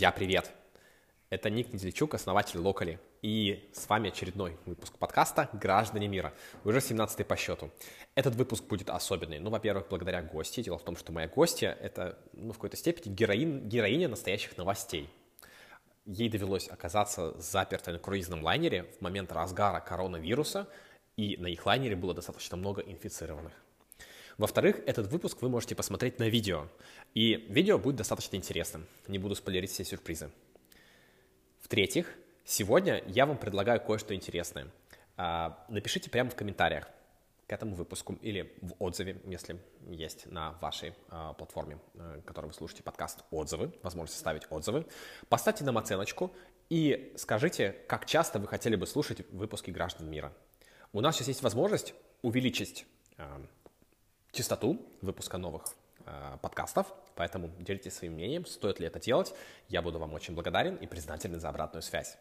Друзья, привет! Это Ник Недельчук, основатель Локали. И с вами очередной выпуск подкаста «Граждане мира». Уже 17-й по счету. Этот выпуск будет особенный. Ну, во-первых, благодаря гости. Дело в том, что моя гостья — это, ну, в какой-то степени героин, героиня настоящих новостей. Ей довелось оказаться запертой на круизном лайнере в момент разгара коронавируса, и на их лайнере было достаточно много инфицированных. Во-вторых, этот выпуск вы можете посмотреть на видео. И видео будет достаточно интересным. Не буду спойлерить все сюрпризы. В-третьих, сегодня я вам предлагаю кое-что интересное. А, напишите прямо в комментариях к этому выпуску или в отзыве, если есть на вашей э, платформе, э, которой вы слушаете подкаст, отзывы, возможность ставить отзывы. Поставьте нам оценочку и скажите, как часто вы хотели бы слушать выпуски «Граждан мира». У нас сейчас есть возможность увеличить э, частоту выпуска новых подкастов, поэтому делитесь своим мнением, стоит ли это делать. Я буду вам очень благодарен и признателен за обратную связь.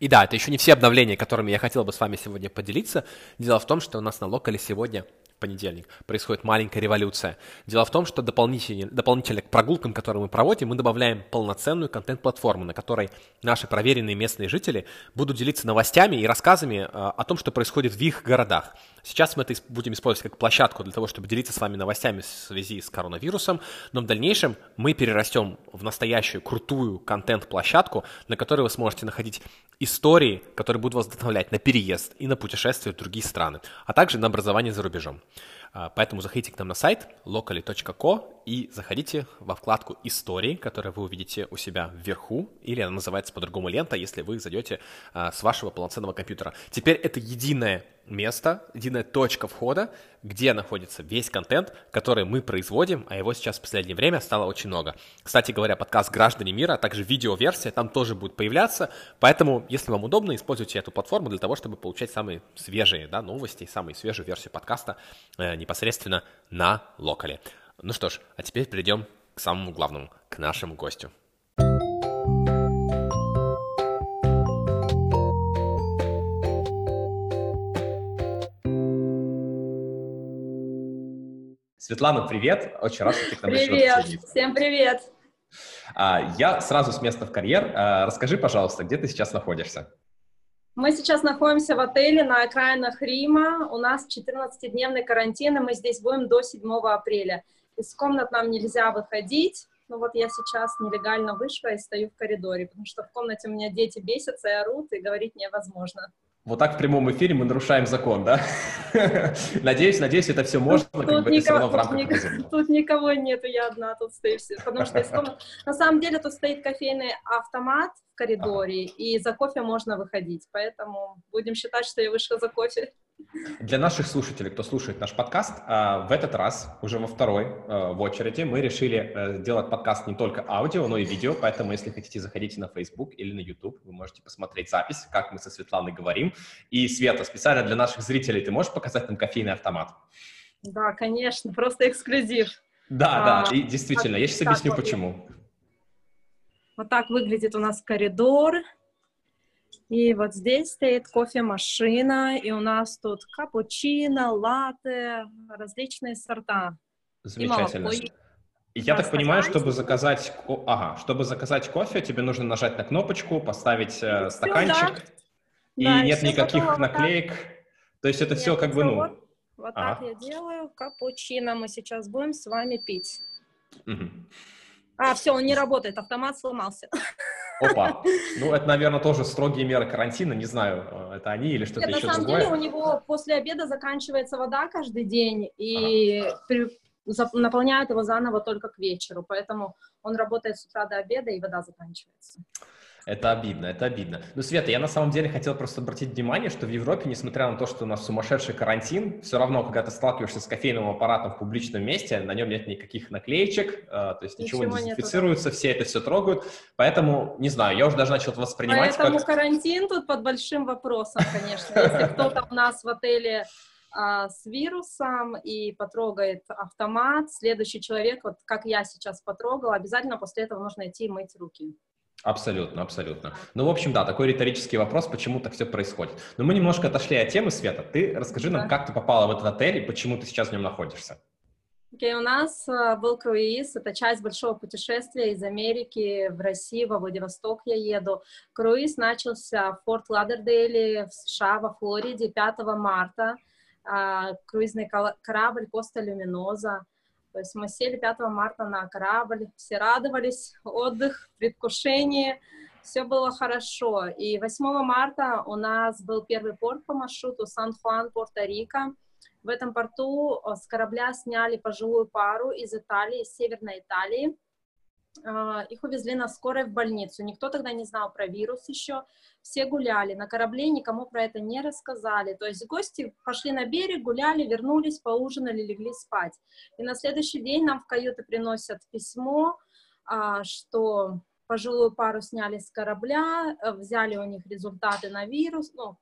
И да, это еще не все обновления, которыми я хотел бы с вами сегодня поделиться. Дело в том, что у нас на локале сегодня понедельник происходит маленькая революция. Дело в том, что дополнительно, дополнительно к прогулкам, которые мы проводим, мы добавляем полноценную контент-платформу, на которой наши проверенные местные жители будут делиться новостями и рассказами э, о том, что происходит в их городах. Сейчас мы это будем использовать как площадку для того, чтобы делиться с вами новостями в связи с коронавирусом, но в дальнейшем мы перерастем в настоящую крутую контент-площадку, на которой вы сможете находить истории, которые будут вас вдохновлять на переезд и на путешествия в другие страны, а также на образование за рубежом. А, поэтому заходите к нам на сайт locally.co и заходите во вкладку «Истории», которую вы увидите у себя вверху, или она называется по-другому «Лента», если вы зайдете а, с вашего полноценного компьютера. Теперь это единое место, единая точка входа, где находится весь контент, который мы производим, а его сейчас в последнее время стало очень много. Кстати говоря, подкаст «Граждане мира», а также видеоверсия там тоже будет появляться, поэтому, если вам удобно, используйте эту платформу для того, чтобы получать самые свежие да, новости, самые свежие версии подкаста э, непосредственно на локале. Ну что ж, а теперь перейдем к самому главному, к нашему гостю. Светлана, привет! Очень рад, что ты к нам Привет! Всем привет! А, я сразу с места в карьер. А, расскажи, пожалуйста, где ты сейчас находишься? Мы сейчас находимся в отеле на окраинах Рима. У нас 14-дневный карантин, и мы здесь будем до 7 апреля. Из комнат нам нельзя выходить. Ну вот я сейчас нелегально вышла и стою в коридоре, потому что в комнате у меня дети бесятся и орут, и говорить невозможно. Вот так в прямом эфире мы нарушаем закон, да? надеюсь, надеюсь, это все можно, тут как бы никого, это все равно в рамках тут, тут никого нету, я одна тут стою, потому что. На самом деле тут стоит кофейный автомат в коридоре, ага. и за кофе можно выходить, поэтому будем считать, что я вышла за кофе. Для наших слушателей, кто слушает наш подкаст, а, в этот раз, уже во второй а, в очереди, мы решили э, сделать подкаст не только аудио, но и видео, поэтому если хотите, заходите на Facebook или на YouTube, вы можете посмотреть запись, как мы со Светланой говорим. И, Света, специально для наших зрителей, ты можешь показать нам кофейный автомат? Да, конечно, просто эксклюзив. Да, а, да, и действительно, я сейчас объясню, почему. Вот так выглядит у нас коридор. И вот здесь стоит кофемашина, и у нас тут капучино, латте, различные сорта. Замечательно. И я так понимаю, чтобы заказать, ага, чтобы заказать кофе, тебе нужно нажать на кнопочку, поставить э, стаканчик, да. и да, нет никаких готово, наклеек. Вот То есть это нет, все как бы, ну... Вот, вот ага. так я делаю. Капучино мы сейчас будем с вами пить. Угу. А, все, он не работает, автомат сломался. Опа. Ну, это, наверное, тоже строгие меры карантина. Не знаю, э, это они или что-то еще другое. На самом деле у него после обеда заканчивается вода каждый день, и ага. при, наполняют его заново только к вечеру. Поэтому он работает с утра до обеда, и вода заканчивается. Это обидно, это обидно. Ну, Света, я на самом деле хотел просто обратить внимание, что в Европе, несмотря на то, что у нас сумасшедший карантин, все равно, когда ты сталкиваешься с кофейным аппаратом в публичном месте, на нем нет никаких наклеечек, э, то есть ничего, ничего не дезинфицируется, нету. все это все трогают. Поэтому, не знаю, я уже даже начал это воспринимать Поэтому как... карантин тут под большим вопросом, конечно. Если кто-то у нас в отеле а, с вирусом и потрогает автомат, следующий человек, вот как я сейчас потрогала, обязательно после этого нужно идти и мыть руки. Абсолютно, абсолютно. Ну, в общем, да, такой риторический вопрос, почему так все происходит. Но мы немножко отошли от темы, Света. Ты расскажи нам, как ты попала в этот отель и почему ты сейчас в нем находишься. Okay, у нас э, был круиз, это часть большого путешествия из Америки в Россию, во Владивосток я еду. Круиз начался в Форт Ладердейле в США, во Флориде 5 марта. А, круизный корабль Коста Люминоза. То есть мы сели 5 марта на корабль, все радовались, отдых, предвкушение, все было хорошо. И 8 марта у нас был первый порт по маршруту Сан-Хуан, Порто-Рико. В этом порту э, с корабля сняли пожилую пару из Италии, из Северной Италии. А, их увезли на скорой в больницу. Никто тогда не знал про вирус еще. Все гуляли. На корабле никому про это не рассказали. То есть гости пошли на берег, гуляли, вернулись, поужинали, легли спать. И на следующий день нам в каюты приносят письмо, а, что пожилую пару сняли с корабля, э, взяли у них результаты на вирус, ну,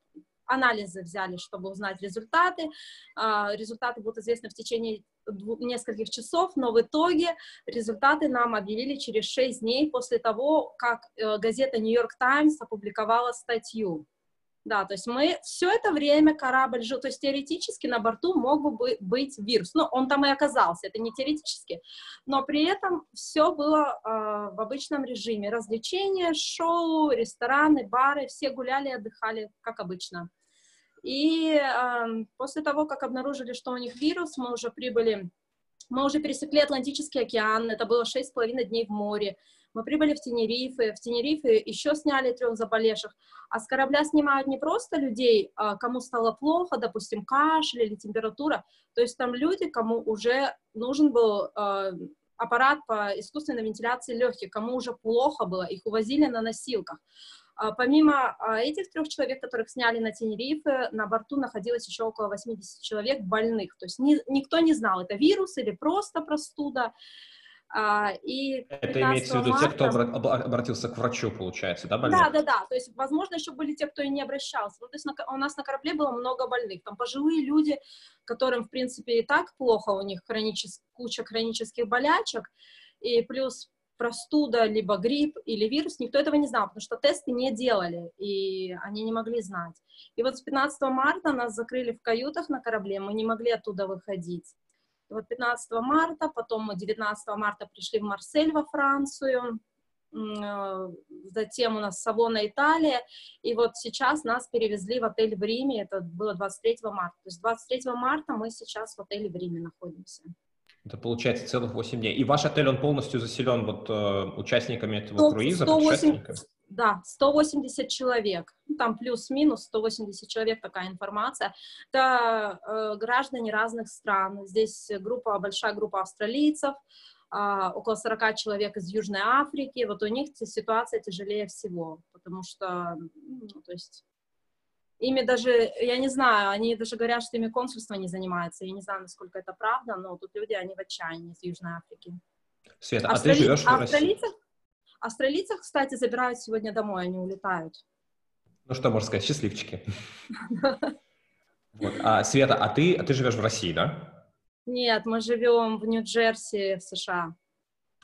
анализы взяли, чтобы узнать результаты. А, результаты будут известны в течение нескольких часов, но в итоге результаты нам объявили через 6 дней после того, как э, газета «Нью-Йорк Таймс» опубликовала статью. Да, то есть мы все это время корабль жил, то есть теоретически на борту мог бы быть вирус, ну, он там и оказался, это не теоретически, но при этом все было э, в обычном режиме, развлечения, шоу, рестораны, бары, все гуляли, отдыхали, как обычно. И э, после того, как обнаружили, что у них вирус, мы уже прибыли, мы уже пересекли Атлантический океан, это было шесть с половиной дней в море, мы прибыли в Тенерифе, в Тенерифе еще сняли трех заболевших, а с корабля снимают не просто людей, а кому стало плохо, допустим, кашель или температура, то есть там люди, кому уже нужен был э, аппарат по искусственной вентиляции легких, кому уже плохо было, их увозили на носилках. А, помимо а, этих трех человек, которых сняли на Тенерифе, на борту находилось еще около 80 человек больных. То есть ни, никто не знал, это вирус или просто простуда. А, и это имеется в виду марта... те, кто обратился к врачу, получается, да, больных? Да, да, да. То есть, возможно, еще были те, кто и не обращался. Ну, то есть на, у нас на корабле было много больных. Там пожилые люди, которым, в принципе, и так плохо, у них хроничес... куча хронических болячек, и плюс простуда, либо грипп или вирус, никто этого не знал, потому что тесты не делали, и они не могли знать. И вот с 15 марта нас закрыли в каютах на корабле, мы не могли оттуда выходить. И вот 15 марта, потом мы 19 марта пришли в Марсель во Францию, э, затем у нас Савона, Италия, и вот сейчас нас перевезли в отель в Риме, это было 23 марта. То есть 23 марта мы сейчас в отеле вРиме находимся. Это получается целых 8 дней. И ваш отель, он полностью заселен вот э, участниками этого 100, круиза, 180, Да, 180 человек. Ну, там плюс-минус 180 человек, такая информация. Это э, граждане разных стран. Здесь группа, большая группа австралийцев, э, около 40 человек из Южной Африки. Вот у них ситуация тяжелее всего, потому что, ну, то есть ими даже, я не знаю, они даже говорят, что ими консульство не занимается. Я не знаю, насколько это правда, но тут люди, они в отчаянии из Южной Африки. Света, Австрали... а ты живешь в австралийцев, Австралийцев, кстати, забирают сегодня домой, они улетают. Ну что можно сказать, счастливчики. Вот. А, Света, а ты, а ты живешь в России, да? Нет, мы живем в Нью-Джерси, в США.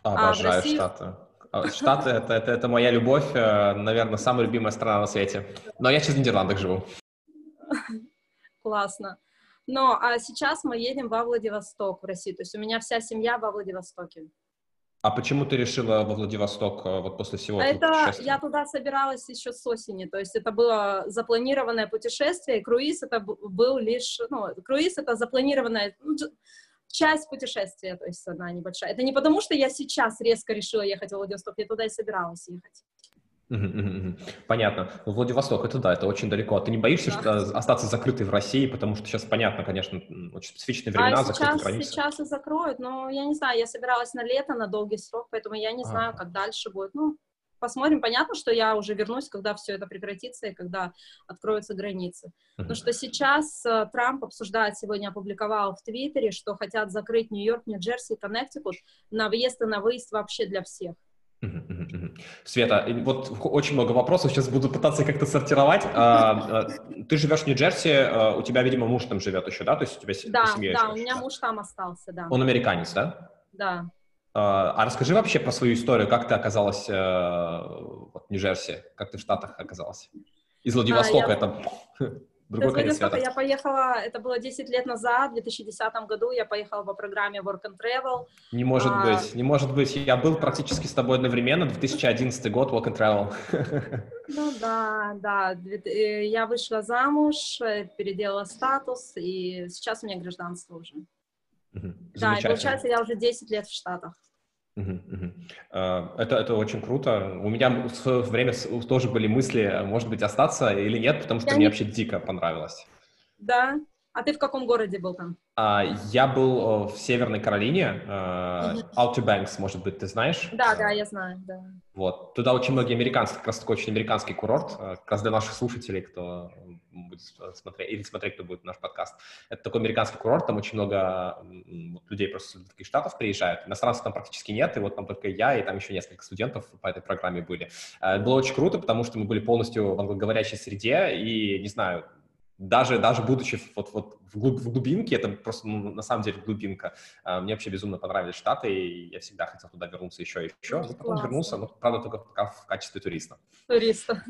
Обожаю а России... Штаты. А, Штаты это, это, это моя любовь, э, наверное, самая любимая страна на свете. Но я сейчас в Нидерландах живу. Классно. Но а сейчас мы едем во Владивосток, в Россию. То есть у меня вся семья во Владивостоке. А почему ты решила во Владивосток э, вот после всего этого Это я туда собиралась еще с осени, то есть это было запланированное путешествие, и круиз это был лишь, ну, круиз это запланированное, ну, часть путешествия, то есть одна небольшая. Это не потому, что я сейчас резко решила ехать в Владивосток, я туда и собиралась ехать. Понятно. Ну, Владивосток, это да, это очень далеко. А ты не боишься да. что, остаться закрытой в России, потому что сейчас, понятно, конечно, очень специфичные времена, а сейчас, границы. сейчас и закроют, но я не знаю, я собиралась на лето, на долгий срок, поэтому я не знаю, а. как дальше будет. Ну, посмотрим. Понятно, что я уже вернусь, когда все это прекратится и когда откроются границы. Потому что сейчас uh, Трамп обсуждает, сегодня опубликовал в Твиттере, что хотят закрыть Нью-Йорк, Нью-Джерси и Коннектикут на въезд и на выезд вообще для всех. Света, вот очень много вопросов, сейчас буду пытаться как-то сортировать. А, а, ты живешь в Нью-Джерси, а, у тебя, видимо, муж там живет еще, да? То есть у тебя да, семья Да, у меня муж там остался, да. Он американец, да? Да. А расскажи вообще про свою историю, как ты оказалась э, в Нью-Джерси, как ты в Штатах оказалась? Из Владивостока а, я... это... Другой Ты конец света. Я поехала, это было 10 лет назад, в 2010 году я поехала по программе Work and Travel. Не может А. быть, не может быть. Я был практически с тобой одновременно, 2011 год, Walk and Travel. Ну да, да, э, я вышла замуж, э, переделала статус, и сейчас у меня гражданство уже. Да, и получается, я уже 10 лет в Штатах. Э, Это, это очень круто. У меня в свое время тоже были мысли, может быть, остаться или нет, потому что Я мне не- вообще дико понравилось. Да? А ты в каком городе был там? А, Я был э, в Северной Каролине, э, Мгм. Outer Banks, может быть, ты знаешь? Да, Э, да, я знаю, да. Вот. Туда очень многие американцы, как раз такой очень американский курорт, э, как раз для наших слушателей, кто будет с- смотреть, или смотреть, кто будет наш подкаст. Это такой американский курорт, там очень много людей просто из других штатов приезжают. Иностранцев там практически нет, и вот там только я, и там еще несколько студентов по этой программе были. Э, Это было очень круто, потому что мы были полностью в англоговорящей среде, и, не знаю, даже, даже будучи вот, вот в, глуб- в глубинке, это просто ну, на самом деле глубинка, а, мне вообще безумно понравились Штаты, и я всегда хотел туда вернуться еще и еще. Ну, потом Классно. вернулся, но, правда, только пока в качестве туриста. Туриста.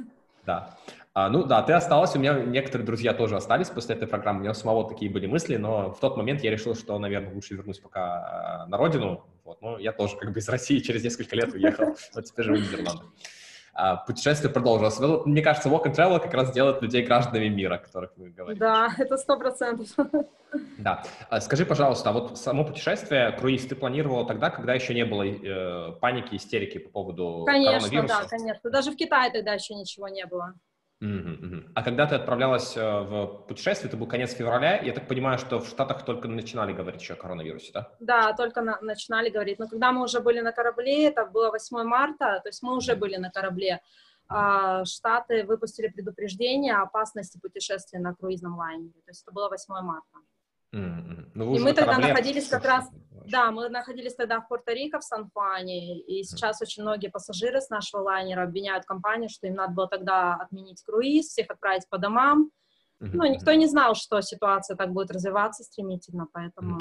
Да. А, ну да, ты осталась, у меня некоторые друзья тоже остались после этой программы, у меня самого такие были мысли, но в тот момент я решил, что, наверное, лучше вернусь пока а, на родину, вот, но я тоже как бы из России через несколько лет уехал, вот теперь живу в Нидерландах. А, путешествие продолжилось. Мне кажется, Walk and Travel как раз делает людей гражданами мира, о которых мы говорим. Да, это сто процентов. Да. А Скажи, пожалуйста, а вот само путешествие, круиз, ты планировала тогда, когда еще не было э, паники, истерики по поводу Конечно, коронавируса? да, конечно. Даже в Китае тогда еще ничего не было. А когда ты отправлялась э, в путешествие, это был конец февраля, я так понимаю, что в Штатах только начинали говорить еще о коронавирусе, да? Да, только на- начинали говорить. Но когда мы уже были на корабле, это было 8 марта, то есть мы уже были на корабле, а, Штаты выпустили предупреждение о опасности путешествия на круизном лайнере. То есть это было 8 марта. Мгм. Ну, И мы тогда корабле находились как раз-. Да, мы находились тогда в Пуэрто-Рико, в Сан-Хуане, и сейчас очень многие пассажиры с нашего лайнера обвиняют компанию, что им надо было тогда отменить круиз, всех отправить по домам. Но никто не знал, что ситуация так будет развиваться стремительно, поэтому...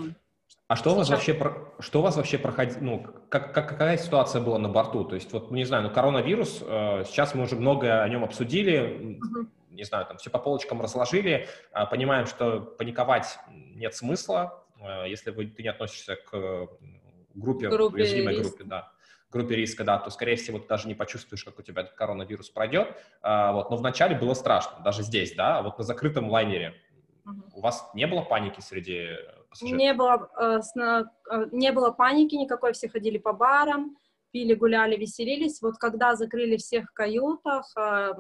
А что у вас вообще, про- что у вас вообще проходило, ну, как, как- какая ситуация была на борту? То есть, вот, ну, не знаю, ну, коронавирус, э, сейчас мы уже много о нем обсудили, Мгм. не знаю, там все по полочкам разложили, а, понимаем, что паниковать нет смысла, э, если вы, ты не относишься к э, группе, Группе уязвимой риска. группе, да, группе риска, да, то, скорее всего, ты даже не почувствуешь, как у тебя коронавирус пройдет, А, вот, но вначале было страшно, даже здесь, да, вот на закрытом лайнере Мгм. у вас не было паники среди пассажиров? Не было, э, сна- э, не было паники никакой, все ходили по барам, пили, гуляли, веселились. Вот когда закрыли всех в каютах, э,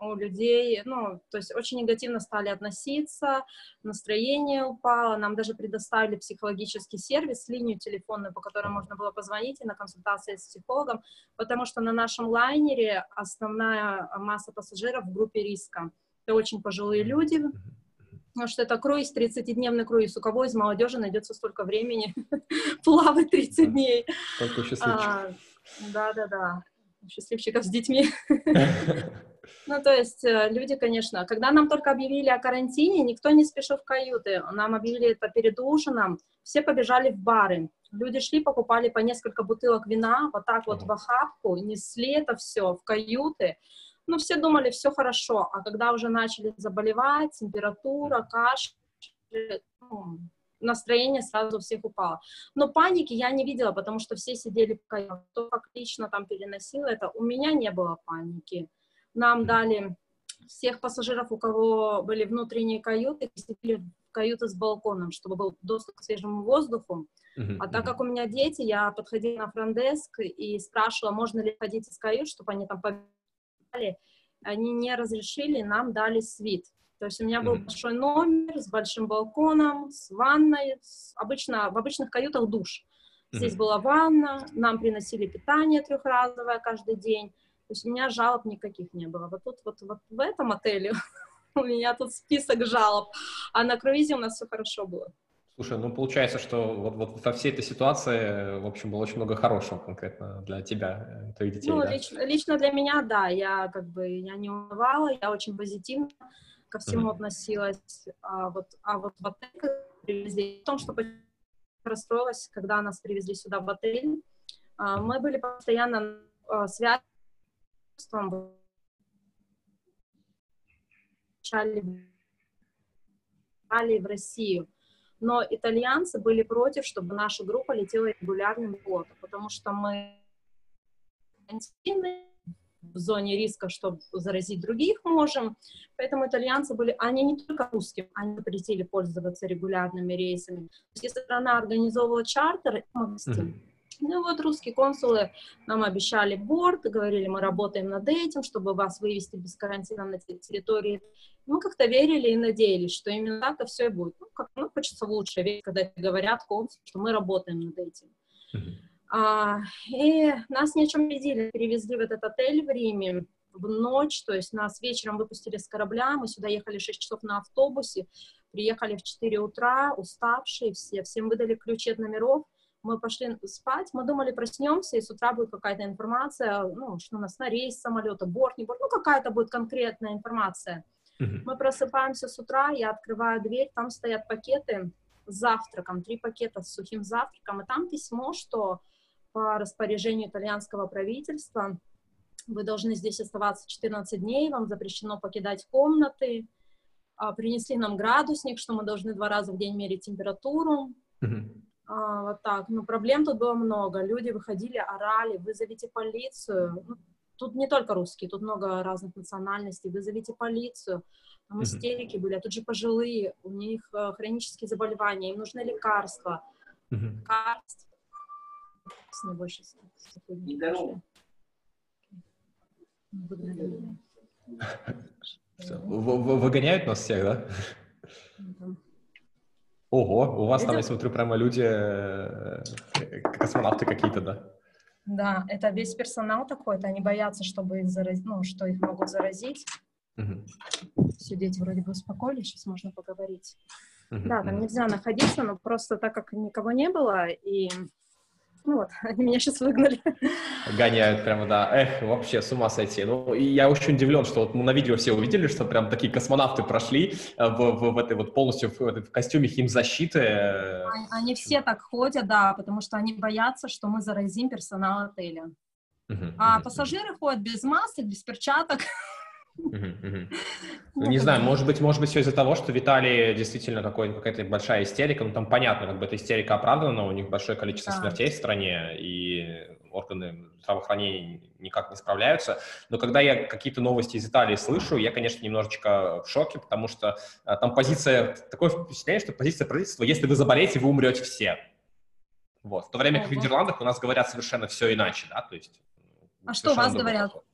у людей, ну, то есть очень негативно стали относиться, настроение упало, нам даже предоставили психологический сервис, линию телефонную, по которой можно было позвонить и на консультации с психологом, потому что на нашем лайнере основная масса пассажиров в группе риска. Это очень пожилые люди, Потому что это круиз, 30-дневный круиз. У кого из молодежи найдется столько времени плавать 30 дней? Только счастливчик. А, Да-да-да. Счастливчиков с детьми. Ну, то есть э, люди, конечно, когда нам только объявили о карантине, никто не спешил в каюты. Нам объявили это перед ужином. Все побежали в бары. Люди шли, покупали по несколько бутылок вина, вот так вот в охапку, несли это все в каюты. Ну, все думали, все хорошо. А когда уже начали заболевать, температура, кашель, ну, настроение сразу у всех упало. Но паники я не видела, потому что все сидели в каютах. Кто как лично там переносил это, у меня не было паники. Нам дали всех пассажиров, у кого были внутренние каюты, переселили в каюты с балконом, чтобы был доступ к свежему воздуху. А так как у меня дети, я подходила на фронтдеск и спрашивала, можно ли ходить из кают, чтобы они там побежали. Они не разрешили, нам дали свит. То есть у меня был большой номер с большим балконом, с ванной. с- Обычно в обычных каютах душ. Здесь была ванна, нам приносили питание трехразовое каждый день. То есть у меня жалоб никаких не было. Вот тут вот, вот в этом отеле у меня тут список жалоб, а на круизе у нас все хорошо было. Слушай, ну получается, что вот, вот во всей этой ситуации, в общем, было очень много хорошего конкретно для тебя, э, твоих детей, Ну, да? лично, лично для меня, да, я как бы я не унывала, я очень позитивно ко всему Мгм. относилась. А вот, а вот в отель привезли, в том, что расстроилась, когда нас привезли сюда в отель. А, Мы были постоянно а, связаны вначале в Россию. Но итальянцы были против, чтобы наша группа летела регулярным флотом, потому что мы в зоне риска, чтобы заразить других можем. Поэтому итальянцы были, они не только русским, они запретили пользоваться регулярными рейсами. То есть, если страна организовывала чартер, мы mm-hmm. Ну вот русские консулы нам обещали борт, говорили, мы работаем над этим, чтобы вас вывести без карантина на территории. Мы как-то верили и надеялись, что именно так и все и будет. Ну, как, ну хочется лучше верить, когда говорят консулы, что мы работаем над этим. Mm-hmm. А, и нас ни о чем не перевезли в этот отель в Риме в ночь, то есть нас вечером выпустили с корабля, мы сюда ехали 6 часов на автобусе, приехали в 4 утра, уставшие все, всем выдали ключи от номеров, мы пошли спать, мы думали, проснемся, и с утра будет какая-то информация, ну, что у нас на рейс самолета, борт, не борт, ну, какая-то будет конкретная информация. Mm-hmm. Мы просыпаемся с утра, я открываю дверь, там стоят пакеты с завтраком, три пакета с сухим завтраком, и там письмо, что по распоряжению итальянского правительства вы должны здесь оставаться 14 дней, вам запрещено покидать комнаты, а, принесли нам градусник, что мы должны два раза в день мерить температуру, mm-hmm. А, вот так. Но проблем тут было много. Люди выходили, орали, вызовите полицию. Ну, тут не только русские, тут много разных национальностей. Вызовите полицию. Там истерики были, а тут же пожилые, у них э, хронические заболевания, им нужны лекарства. Mm-hmm. Лекарств. С ней больше сотрудников. Выгоняют нас всех, да? Ого, у вас это... там, я смотрю, прямо люди, э, космонавты какие-то, да? Да, это весь персонал такой, то они боятся, чтобы их заразить, ну, что их могут заразить. Угу. Все, дети вроде бы успокоились, сейчас можно поговорить. Угу, да, там нельзя находиться, но просто так как никого не было, и ну вот, они меня сейчас выгнали. Гоняют прямо, да. Эх, вообще с ума сойти. Ну, и я очень удивлен, что вот мы на видео все увидели, что прям такие космонавты прошли э, в, в, в этой вот полностью в, в костюме химзащиты. Они, они все так ходят, да, потому что они боятся, что мы заразим персонал отеля. Uh-huh, а uh-huh, пассажиры uh-huh. ходят без масок, без перчаток. Ну, не знаю, может быть, может быть, все из-за того, что в Италии действительно какая-то большая истерика, ну, там понятно, как бы эта истерика оправдана, у них большое количество да. смертей в стране, и органы здравоохранения никак не справляются. Но когда я какие-то новости из Италии слышу, я, конечно, немножечко в шоке, потому что а, там позиция, такое впечатление, что позиция правительства, если вы заболеете, вы умрете все. Вот. В то время как в Нидерландах у нас говорят совершенно все иначе, да, то есть... А что у вас говорят? Подход.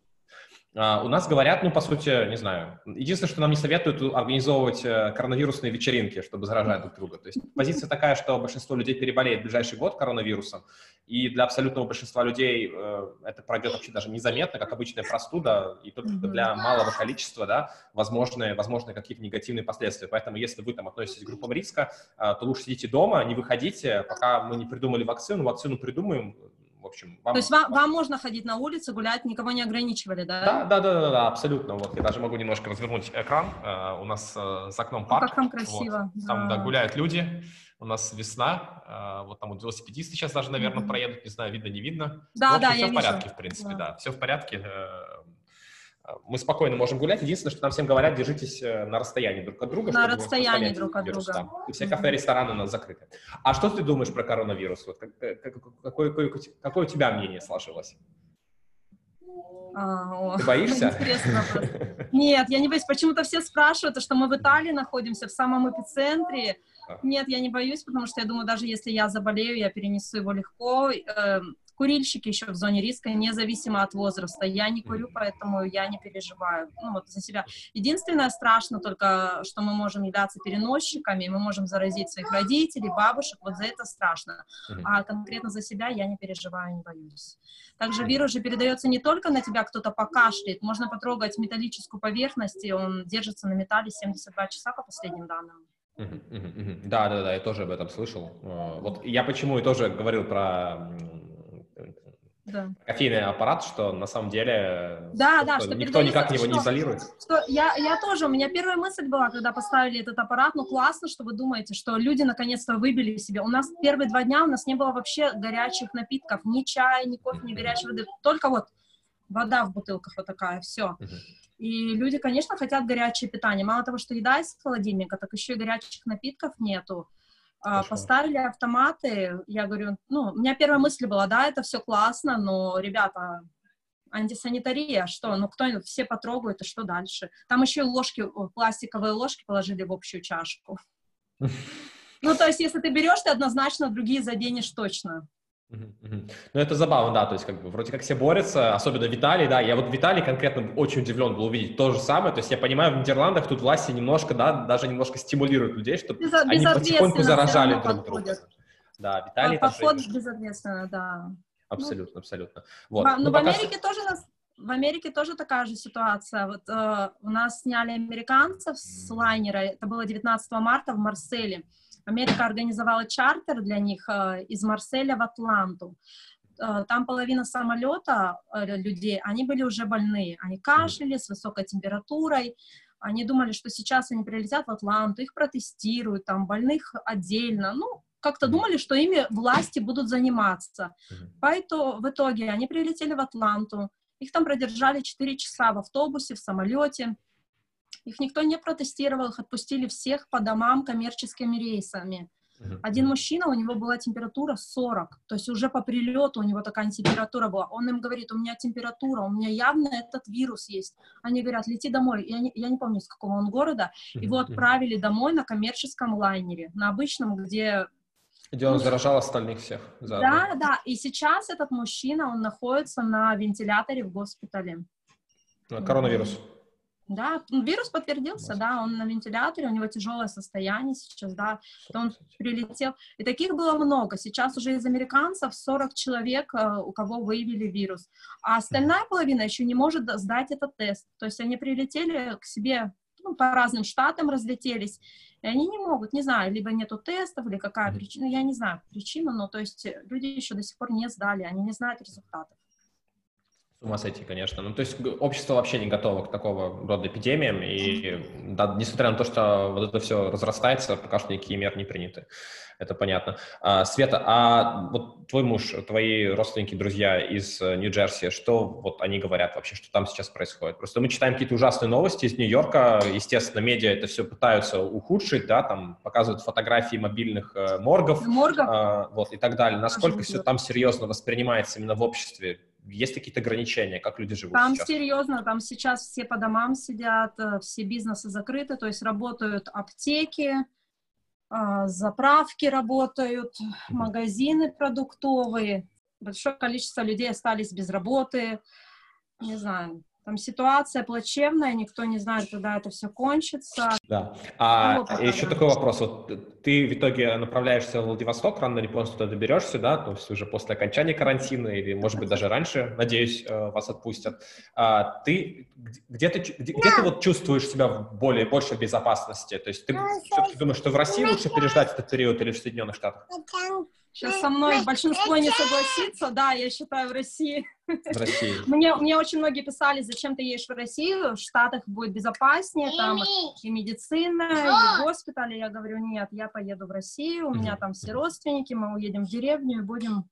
Uh, у нас говорят, ну, по сути, не знаю. Единственное, что нам не советуют организовывать uh, коронавирусные вечеринки, чтобы заражать друг друга. То есть позиция такая, что большинство людей переболеет в ближайший год коронавирусом, и для абсолютного большинства людей uh, это пройдет вообще даже незаметно, как обычная простуда, и только для малого количества, да, возможны, возможны какие-то негативные последствия. Поэтому, если вы там относитесь к группам риска, то лучше сидите дома, не выходите, пока мы не придумали вакцину. Вакцину придумаем, в общем, вам... То есть вам, вам можно ходить на улицу, гулять, никого не ограничивали, да? Да, да, да, да, да абсолютно. Вот я даже могу немножко развернуть экран. Uh, у нас uh, за окном парк. как там красиво. Вот. Там, да. да, гуляют люди. У нас весна. Uh, вот там вот велосипедисты сейчас даже, наверное, mm-hmm. проедут. Не знаю, видно, не видно. Да, в общем, да, все я в порядке, вижу. в принципе, да. да. Все в порядке мы спокойно можем гулять. Единственное, что нам всем говорят, держитесь э, на расстоянии друг от друга. На расстоянии друг от вирус, друга. Да. И все кафе, рестораны у нас закрыты. А что ты думаешь про коронавирус? Вот, какое, какое, какое у тебя мнение сложилось? А, Ты боишься? Нет, я не боюсь. Почему-то все спрашивают, что мы в Италии находимся, в самом эпицентре. А. Нет, я не боюсь, потому что я думаю, даже если я заболею, я перенесу его легко. Курильщики еще в зоне риска, независимо от возраста. Я не курю, поэтому я не переживаю ну, вот за себя. Единственное страшно только, что мы можем являться переносчиками, мы можем заразить своих родителей, бабушек, вот за это страшно. А конкретно за себя я не переживаю, не боюсь. Также вирус же передается не только на тебя, кто-то покашляет, можно потрогать металлическую поверхность, и он держится на металле 72 часа по последним данным. Да, да, да, я тоже об этом слышал. Э, вот я почему и тоже говорил про да. кофейный аппарат, что на самом деле да, да, что никто никак его не изолирует. Что я, я тоже, у меня первая мысль была, когда поставили этот аппарат, ну классно, что вы думаете, что люди наконец-то выбили себе. У нас первые два дня у нас не было вообще горячих напитков, ни чая, ни кофе, ни горячей воды, только вот вода в бутылках вот такая, все. И люди, конечно, хотят горячее питание. Мало того, что еда из холодильника, так еще и горячих напитков нету. Хорошо. Поставили автоматы, я говорю, ну, у меня первая мысль была, да, это все классно, но, ребята, антисанитария, что, ну, кто, все потрогают, и что дальше? Там еще и ложки, пластиковые ложки положили в общую чашку. Ну, то есть, если ты берешь, ты однозначно другие заденешь точно. Ну, это забавно, да, то есть, как бы, вроде как все борются, особенно Виталий, да, я вот Виталий конкретно очень удивлен был увидеть то же самое, то есть, я понимаю, в Нидерландах тут власти немножко, да, даже немножко стимулируют людей, чтобы Без, они потихоньку заражали друг друга. Да, Виталий... Подход же... безответственно, да. Абсолютно, ну, абсолютно. Вот. Но, ну, в Америке тоже в Америке тоже такая же ситуация. Вот э, у нас сняли американцев с лайнера, это было 19 марта в Марселе. Америка организовала чартер для них э, из Марселя в Атланту. Э, там половина самолета э, людей, они были уже больные. Они кашляли с высокой температурой. Они думали, что сейчас они прилетят в Атланту, их протестируют, там больных отдельно. Ну, как-то думали, что ими власти будут заниматься. Поэтому в итоге они прилетели в Атланту, их там продержали 4 часа в автобусе, в самолете. Их никто не протестировал, их отпустили всех по домам коммерческими рейсами. Один мужчина, у него была температура 40, то есть уже по прилету у него такая температура была. Он им говорит, у меня температура, у меня явно этот вирус есть. Они говорят, лети домой. Я не, я не помню, с какого он города. Его отправили домой на коммерческом лайнере, на обычном, где... Где он заражал остальных всех. Заодно. Да, да. И сейчас этот мужчина, он находится на вентиляторе в госпитале. Коронавирус. Да, ну, вирус подтвердился, да, он на вентиляторе, у него тяжелое состояние сейчас, да, он прилетел. И таких было много. Сейчас уже из американцев 40 человек, э, у кого выявили вирус. А остальная половина еще не может сдать этот тест. То есть они прилетели к себе ну, по разным штатам разлетелись, и они не могут, не знаю, либо нету тестов, или какая причина, я не знаю причину, но то есть люди еще до сих пор не сдали, они не знают результатов ума сойти, конечно. Ну, то есть общество вообще не готово к такого рода эпидемиям, и да, несмотря на то, что вот это все разрастается, пока что никакие меры не приняты. Это понятно. А, Света, а вот твой муж, твои родственники, друзья из э, Нью-Джерси, что вот они говорят вообще, что там сейчас происходит? Просто мы читаем какие-то ужасные новости из Нью-Йорка, естественно, медиа это все пытаются ухудшить, да, там показывают фотографии мобильных э, моргов, моргов. Э, вот, и так далее. Насколько все там серьезно воспринимается именно в обществе? Есть какие-то ограничения, как люди живут Там сейчас? серьезно, там сейчас все по домам сидят, э, все бизнесы закрыты, то есть работают аптеки, а, заправки работают, магазины продуктовые, большое количество людей остались без работы, не знаю, там ситуация плачевная, никто не знает, когда это все кончится. Да. А ну, еще такой вопрос. Вот ты в итоге направляешься в Владивосток, рано или поздно туда доберешься, да, то есть уже после окончания карантина или, может быть, даже раньше, надеюсь, э, вас отпустят. А ты где ты, где, где ты вот чувствуешь себя в более, большей безопасности? То есть ты все-таки думаешь, что в России лучше переждать этот период или в Соединенных Штатах? Сейчас со мной большинство не согласится. Да, я считаю, в России. В России. Мне, мне очень многие писали, зачем ты едешь в Россию, в Штатах будет безопаснее, там и медицина, и госпитали. Я говорю, нет, я поеду в Россию, у меня там все родственники, мы уедем в деревню и будем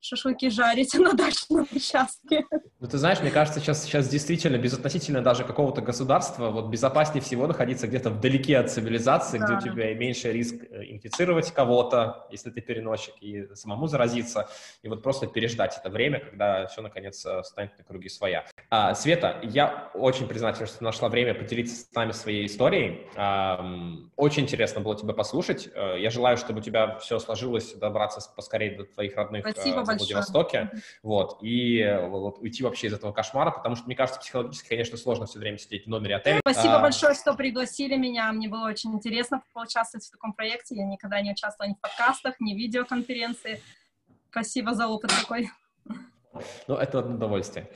шашлыки жарить на дачном участке. Ну, ты знаешь, мне кажется, сейчас, сейчас действительно, безотносительно даже какого-то государства, вот безопаснее всего находиться где-то вдалеке от цивилизации, да. где у тебя меньше риск э, инфицировать кого-то, если ты переносчик, и самому заразиться, и вот просто переждать это время, когда все, наконец, э, станет на круги своя. А, Света, я очень признателен, что нашла время поделиться с нами своей историей. А, очень интересно было тебя послушать. Э, я желаю, чтобы у тебя все сложилось, добраться поскорее до твоих родных Спасибо в Владивостоке, вот, и вот уйти вообще из этого кошмара, потому что, мне кажется, психологически, конечно, сложно все время сидеть в номере отеля. Спасибо а... большое, что пригласили меня, мне было очень интересно поучаствовать в таком проекте, я никогда не участвовала ни в подкастах, ни в видеоконференции. Спасибо за опыт такой. Ну, это удовольствие.